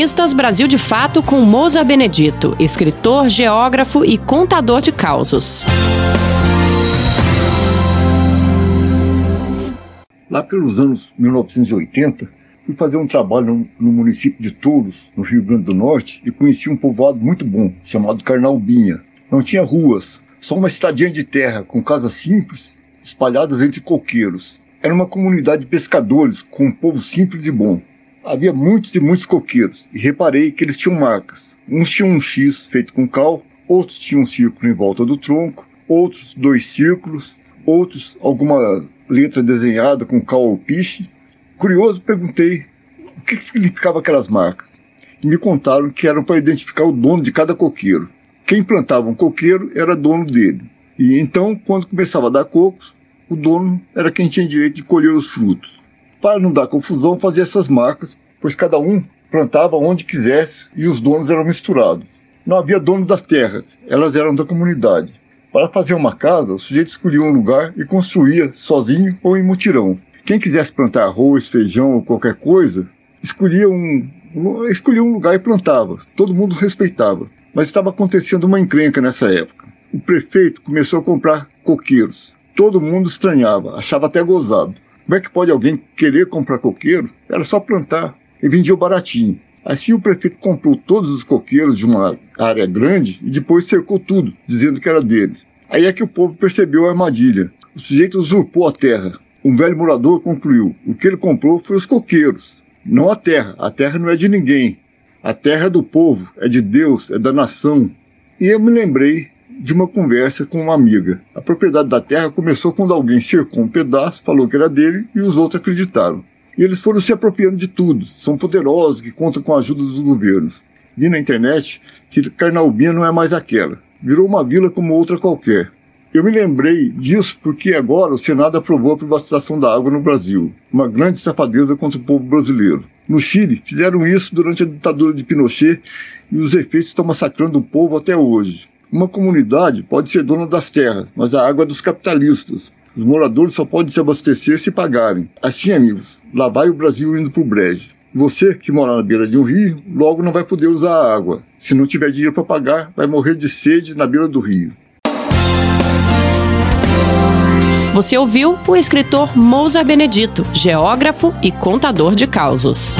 Colunistas Brasil de Fato com Moza Benedito, escritor, geógrafo e contador de causos. Lá pelos anos 1980, fui fazer um trabalho no, município de Touros, no Rio Grande do Norte, e conheci um povoado muito bom, chamado Carnalbinha. Não tinha ruas, só uma estradinha de terra, com casas simples, espalhadas entre coqueiros. Era uma comunidade de pescadores, com um povo simples e bom. Havia muitos e muitos coqueiros, e reparei que eles tinham marcas. Uns tinham um X feito com cal, outros tinham um círculo em volta do tronco, outros dois círculos, outros alguma letra desenhada com cal ou piche. Curioso, perguntei o que significava aquelas marcas. E me contaram que eram para identificar o dono de cada coqueiro. Quem plantava um coqueiro era dono dele. E então, quando começava a dar cocos, o dono era quem tinha direito de colher os frutos. Para não dar confusão, fazia essas marcas, pois cada um plantava onde quisesse e os donos eram misturados. Não havia donos das terras, elas eram da comunidade. Para fazer uma casa, o sujeito escolhia um lugar e construía sozinho ou em mutirão. Quem quisesse plantar arroz, feijão ou qualquer coisa, escolhia um, escolhia um lugar e plantava. Todo mundo respeitava. Mas estava acontecendo uma encrenca nessa época. O prefeito começou a comprar coqueiros. Todo mundo estranhava, achava até gozado. Como é que pode alguém querer comprar coqueiro? Era só plantar. E vendia baratinho. Assim o prefeito comprou todos os coqueiros de uma área grande e depois cercou tudo, dizendo que era dele. Aí é que o povo percebeu a armadilha. O sujeito usurpou a terra. Um velho morador concluiu: o que ele comprou foi os coqueiros, não a terra. A terra não é de ninguém. A terra é do povo, é de Deus, é da nação. E eu me lembrei de uma conversa com uma amiga. A propriedade da terra começou quando alguém cercou um pedaço, falou que era dele e os outros acreditaram. E eles foram se apropriando de tudo. São poderosos que contam com a ajuda dos governos. Vi na internet que Carnaubinha não é mais aquela. Virou uma vila como outra qualquer. Eu me lembrei disso porque agora o Senado aprovou a privatização da água no Brasil, uma grande safadeza contra o povo brasileiro. No Chile, fizeram isso durante a ditadura de Pinochet e os efeitos estão massacrando o povo até hoje. Uma comunidade pode ser dona das terras, mas a água é dos capitalistas. Os moradores só podem se abastecer se pagarem. Assim, amigos, lá vai o Brasil indo pro brejo. Você que mora na beira de um rio, logo não vai poder usar a água. Se não tiver dinheiro para pagar, vai morrer de sede na beira do rio. Você ouviu o escritor Mousa Benedito, geógrafo e contador de causos.